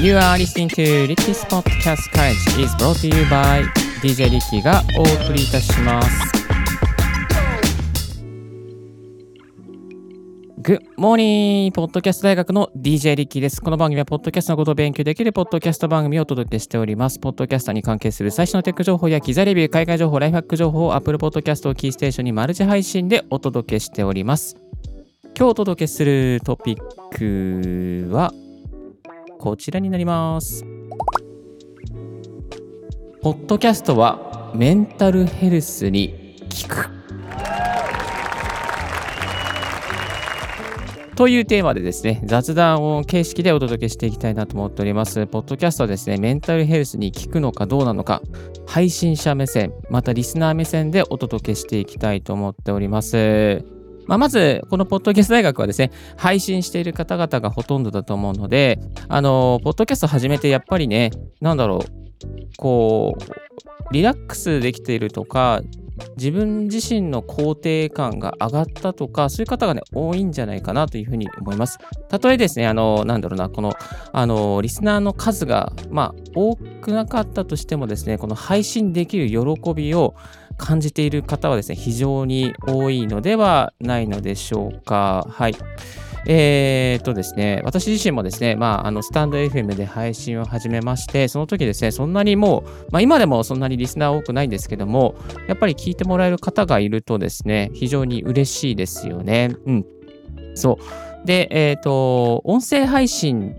You are listening to Ricky's Podcast College is brought to you by DJ Ricky がお送りいたします。Good morning! ポッドキャスト大学の DJ リッキーです。この番組は、ポッドキャストのことを勉強できるポッドキャスト番組をお届けしております。ポッドキャストに関係する最新のテック情報や機材レビュー、海外情報、ライフハック情報を Apple Podcast をキーステーションにマルチ配信でお届けしております。今日お届けするトピックは、こちらになります。ポッドキャストはメンタルヘルスに効く。というテーマでですね、雑談を形式でお届けしていきたいなと思っております。ポッドキャストはですね、メンタルヘルスに効くのかどうなのか、配信者目線、またリスナー目線でお届けしていきたいと思っております。まあ、まず、このポッドキャスト大学はですね、配信している方々がほとんどだと思うので、あの、ポッドキャスト始めてやっぱりね、なんだろう、こう、リラックスできているとか、自分自身の肯定感が上がったとか、そういう方がね、多いんじゃないかなというふうに思います。たとえですね、あの、なんだろうな、この、あの、リスナーの数が、まあ、多くなかったとしてもですね、この配信できる喜びを感じている方はですね、非常に多いのではないのでしょうか。はい。えー、とですね、私自身もですね、まあ、あの、スタンド FM で配信を始めまして、その時ですね、そんなにもう、まあ、今でもそんなにリスナー多くないんですけども、やっぱり聞いてもらえる方がいるとですね、非常に嬉しいですよね。うん。そう。で、えー、と、音声配信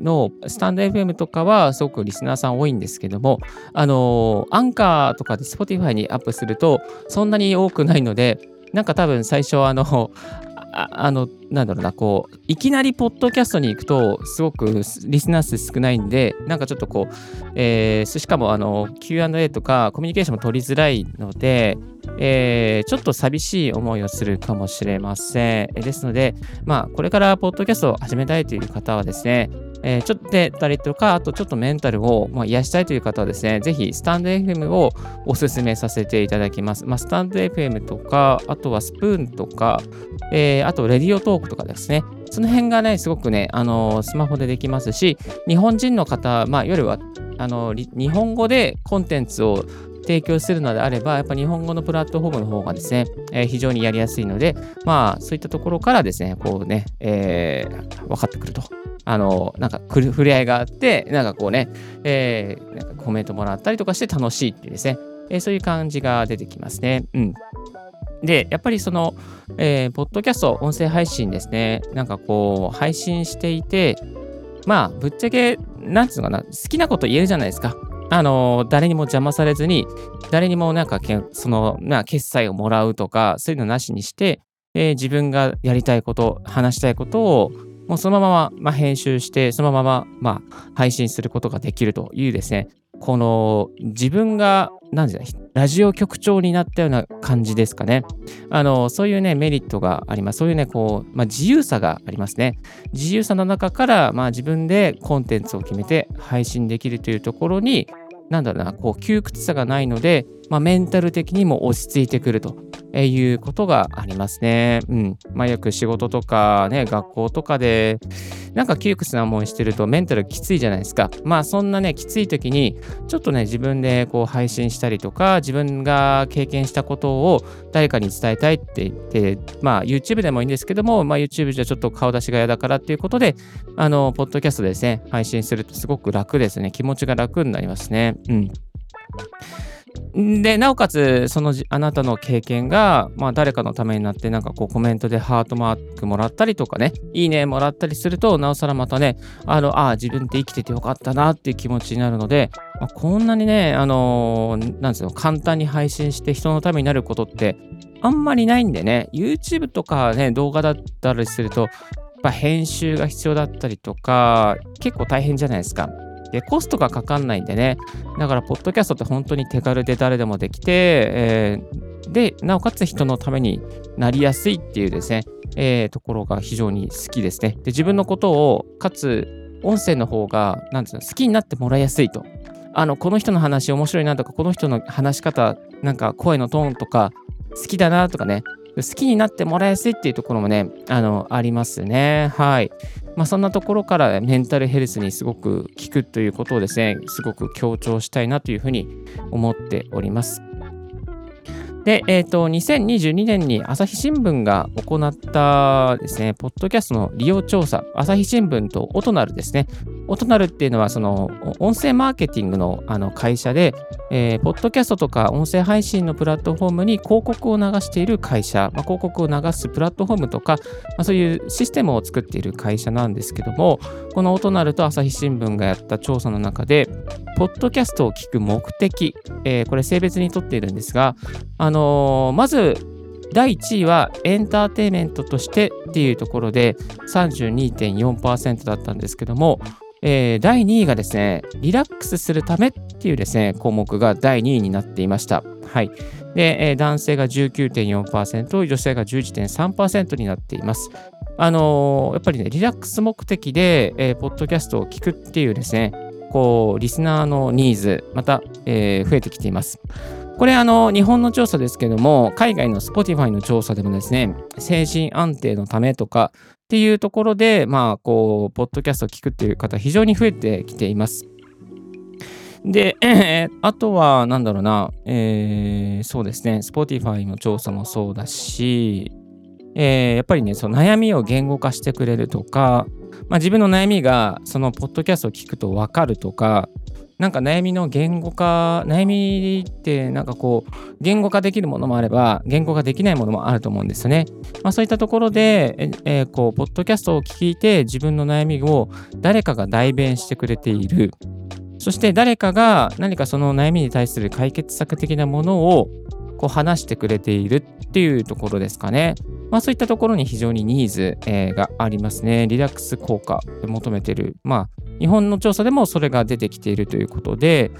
のスタンド FM とかはすごくリスナーさん多いんですけども、あの、アンカーとかで Spotify にアップすると、そんなに多くないので、なんか多分最初あの、ああの、なんだろうな、こう、いきなりポッドキャストに行くと、すごくリスナー数少ないんで、なんかちょっとこう、えー、しかもあの、Q&A とかコミュニケーションも取りづらいので、えー、ちょっと寂しい思いをするかもしれません。ですので、まあ、これからポッドキャストを始めたいという方はですね、えー、ちょっとでたりとか、あとちょっとメンタルを、まあ、癒したいという方はですね、ぜひスタンド FM をおすすめさせていただきます。まあ、スタンド FM とか、あとはスプーンとか、えー、あとレディオトークとかですね、その辺がね、すごくね、あのー、スマホでできますし、日本人の方、まあ、夜は、あのー、日本語でコンテンツを提供するのであれば、やっぱ日本語のプラットフォームの方がですね、えー、非常にやりやすいので、まあ、そういったところからですね、こうね、えー、分かってくると。あの、なんか、触れ合いがあって、なんかこうね、えー、なんかコメントもらったりとかして楽しいっていうですね、えー、そういう感じが出てきますね。うん。で、やっぱりその、えー、ポッドキャスト、音声配信ですね、なんかこう、配信していて、まあ、ぶっちゃけ、なんつうのかな、好きなこと言えるじゃないですか。あの、誰にも邪魔されずに、誰にもなんか、その、な、決済をもらうとか、そういうのなしにして、えー、自分がやりたいこと、話したいことを、もうそのまま、まあ、編集して、そのまま、まあ、配信することができるというですね、この自分が、なんていうの、ラジオ局長になったような感じですかね。あの、そういうね、メリットがあります。そういうね、こう、まあ、自由さがありますね。自由さの中から、まあ、自分でコンテンツを決めて配信できるというところに、なんだろうな、こう、窮屈さがないので、まあ、メンタル的にも落ち着いてくるとえいうことがありますね。うん。まあ、よく仕事とかね、学校とかで、なんか窮屈な思いしてるとメンタルきついじゃないですか。まあそんなね、きつい時に、ちょっとね、自分でこう配信したりとか、自分が経験したことを誰かに伝えたいって言って、まあ YouTube でもいいんですけども、まあ YouTube じゃちょっと顔出しが嫌だからっていうことで、あの、ポッドキャストでですね、配信するとすごく楽ですね。気持ちが楽になりますね。うん。で、なおかつ、そのあなたの経験が、まあ、誰かのためになって、なんかこう、コメントでハートマークもらったりとかね、いいねもらったりすると、なおさらまたね、あの、ああ、自分って生きててよかったなっていう気持ちになるので、まあ、こんなにね、あのー、なんですよ、簡単に配信して人のためになることって、あんまりないんでね、YouTube とかね、動画だったりすると、やっぱ編集が必要だったりとか、結構大変じゃないですか。で、コストがかかんないんでね。だから、ポッドキャストって本当に手軽で誰でもできて、えー、で、なおかつ人のためになりやすいっていうですね、えー、ところが非常に好きですね。で、自分のことを、かつ、音声の方が、なんていうの、好きになってもらいやすいと。あの、この人の話面白いなとか、この人の話し方、なんか声のトーンとか、好きだなとかね、好きになってもらいやすいっていうところもね、あの、ありますね。はい。まあ、そんなところからメンタルヘルスにすごく効くということをですね、すごく強調したいなというふうに思っております。で、えっ、ー、と、2022年に朝日新聞が行ったですね、ポッドキャストの利用調査、朝日新聞とオトナルですね。オトナルっていうのは、その、音声マーケティングのあの会社で、えー、ポッドキャストとか音声配信のプラットフォームに広告を流している会社、まあ、広告を流すプラットフォームとか、まあ、そういうシステムを作っている会社なんですけども、このオトナルと朝日新聞がやった調査の中で、ポッドキャストを聞く目的、えー、これ性別にとっているんですが、あのー、まず第1位はエンターテイメントとしてっていうところで32.4%だったんですけども、えー、第2位がですね、リラックスするためっていうですね、項目が第2位になっていました。はい。で、えー、男性が19.4%、女性が11.3%になっています。あのー、やっぱりね、リラックス目的で、えー、ポッドキャストを聞くっていうですね、こう、リスナーのニーズ、また、え、増えてきています。これ、あの、日本の調査ですけども、海外の Spotify の調査でもですね、精神安定のためとかっていうところで、まあ、こう、ポッドキャストを聞くっていう方、非常に増えてきています。で、えー、あとは、なんだろうな、えー、そうですね、Spotify の調査もそうだし、えー、やっぱりね、その悩みを言語化してくれるとか、まあ、自分の悩みがそのポッドキャストを聞くと分かるとか、なんか悩みの言語化、悩みってなんかこう、言語化できるものもあれば、言語化できないものもあると思うんですよね。まあそういったところで、ええー、こう、ポッドキャストを聞いて自分の悩みを誰かが代弁してくれている。そして誰かが何かその悩みに対する解決策的なものをこう話してくれているっていうところですかね。まあそういったところに非常にニーズ、えー、がありますね。リラックス効果で求めてる。まあ日本の調査でもそれが出てきているということで、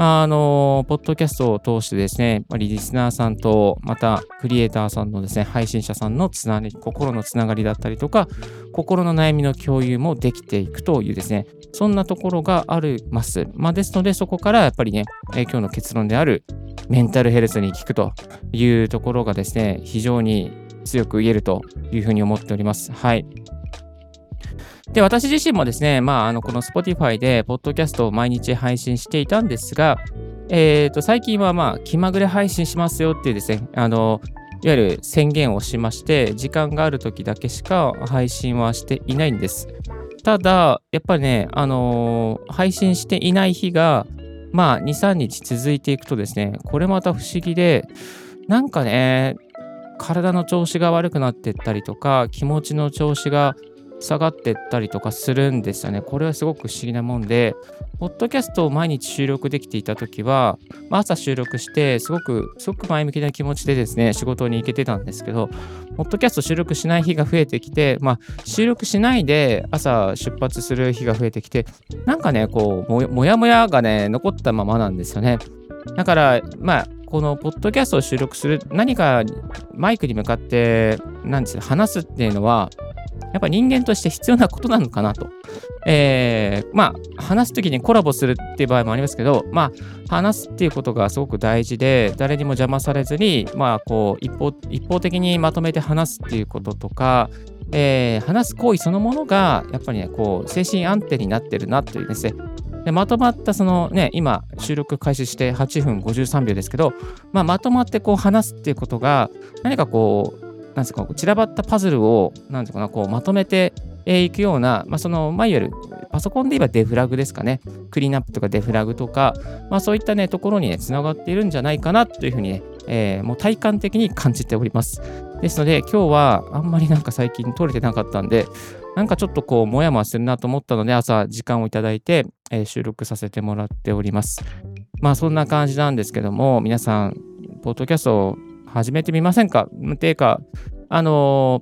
あの、ポッドキャストを通してですね、リスナーさんと、またクリエイターさんのですね、配信者さんのつなが、心のつながりだったりとか、心の悩みの共有もできていくというですね、そんなところがあります。まあ、ですので、そこからやっぱりね、今日の結論であるメンタルヘルスに効くというところがですね、非常に強く言えるというふうに思っております。はい。で、私自身もですね、まあ、あの、この Spotify で、ポッドキャストを毎日配信していたんですが、えっ、ー、と、最近はまあ、気まぐれ配信しますよっていうですね、あの、いわゆる宣言をしまして、時間がある時だけしか配信はしていないんです。ただ、やっぱりね、あのー、配信していない日が、まあ、2、3日続いていくとですね、これまた不思議で、なんかね、体の調子が悪くなっていったりとか、気持ちの調子が下がってったりとかするんですよね。これはすごく不思議なもんで、ポッドキャストを毎日収録できていたときは、まあ、朝収録して、すごく、すごく前向きな気持ちでですね、仕事に行けてたんですけど、ポッドキャスト収録しない日が増えてきて、まあ、収録しないで朝出発する日が増えてきて、なんかね、こう、もやもやがね、残ったままなんですよね。だから、まあ、このポッドキャストを収録する、何かマイクに向かって、なんです話すっていうのは、やっぱり人間として必要なことなのかなと。えー、まあ、話すときにコラボするっていう場合もありますけど、まあ、話すっていうことがすごく大事で、誰にも邪魔されずに、まあ、こう、一方、一方的にまとめて話すっていうこととか、えー、話す行為そのものが、やっぱりね、こう、精神安定になってるなというですね、でまとまったそのね、今収録開始して8分53秒ですけど、まあ、まとまってこう話すっていうことが何かこうなんですか、散らばったパズルを、なんていうかな、こうまとめていくような、まあ、その、まあ、いわゆるパソコンで言えばデフラグですかね。クリーンアップとかデフラグとか、まあ、そういったね、ところにね、つながっているんじゃないかなというふうにね、えー、もう体感的に感じております。ですので、今日はあんまりなんか最近撮れてなかったんで、なんかちょっとこう、もやもやするなと思ったので、朝時間をいただいて、えー、収録させてもらっております。まあ、そんな感じなんですけども、皆さん、ポッドキャストを始めてみませんか？っていうか、あの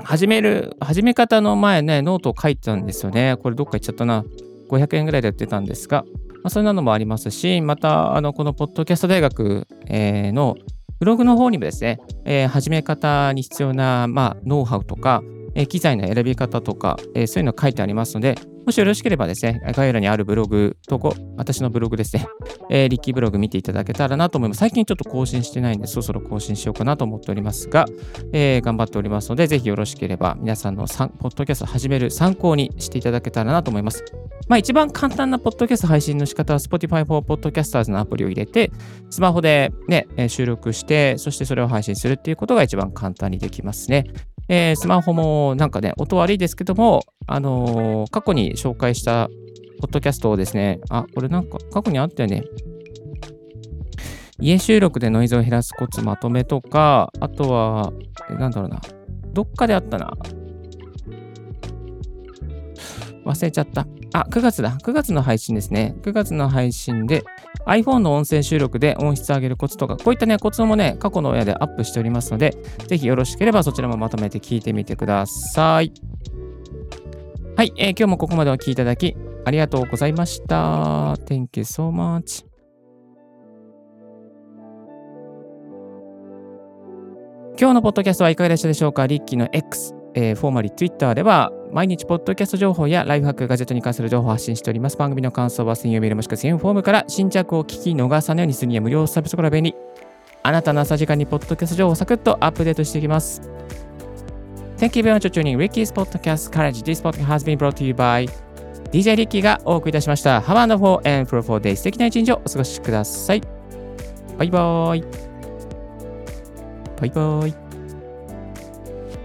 ー、始める、始め方の前ね、ノートを書いてたんですよね。これどっか行っちゃったな。500円ぐらいで売ってたんですが、まあ、そんなのもありますし、また、あの、このポッドキャスト大学、えー、のブログの方にもですね、えー、始め方に必要な、まあ、ノウハウとか、え機材の選び方とか、えそういうの書いてありますので、もしよろしければですね、概要欄にあるブログ、とこ、私のブログですね、えー、リッキーブログ見ていただけたらなと思います。最近ちょっと更新してないんで、そろそろ更新しようかなと思っておりますが、えー、頑張っておりますので、ぜひよろしければ皆さんのポッドキャスト始める参考にしていただけたらなと思います。まあ一番簡単なポッドキャスト配信の仕方は Spotify for Podcasters のアプリを入れて、スマホでね、収録して、そしてそれを配信するっていうことが一番簡単にできますね。えー、スマホもなんかね、音悪いですけども、あのー、過去に紹介したポッドキャストをですね、あ、これなんか過去にあったよね。家収録でノイズを減らすコツまとめとか、あとは、なんだろうな。どっかであったな。忘れちゃった。あ、9月だ。9月の配信ですね。9月の配信で iPhone の音声収録で音質上げるコツとか、こういったね、コツもね、過去の親でアップしておりますので、ぜひよろしければそちらもまとめて聞いてみてください。はい、えー、今日もここまでお聴きいただきありがとうございました。Thank you so much. 今日のポッドキャストはいかがでしたでしょうか？リッキーの X、えー、フォーマリー Twitter では毎日ポッドキャスト情報やライフハック、ガジェットに関する情報を発信しております。番組の感想は専用メールもしくは専用フォームから新着を聞き逃さないようにするには無料サービスから便利。あなたの朝時間にポッドキャスト情報をサクッとアップデートしていきます。Thank you very much for tuning Ricky's Podcast Courage. This podcast has been brought to you by DJ リッキーがお送りいたしました。Have a wonderful and fruitful day. 素敵な一日をお過ごしください。バイバーイ。バイバイ。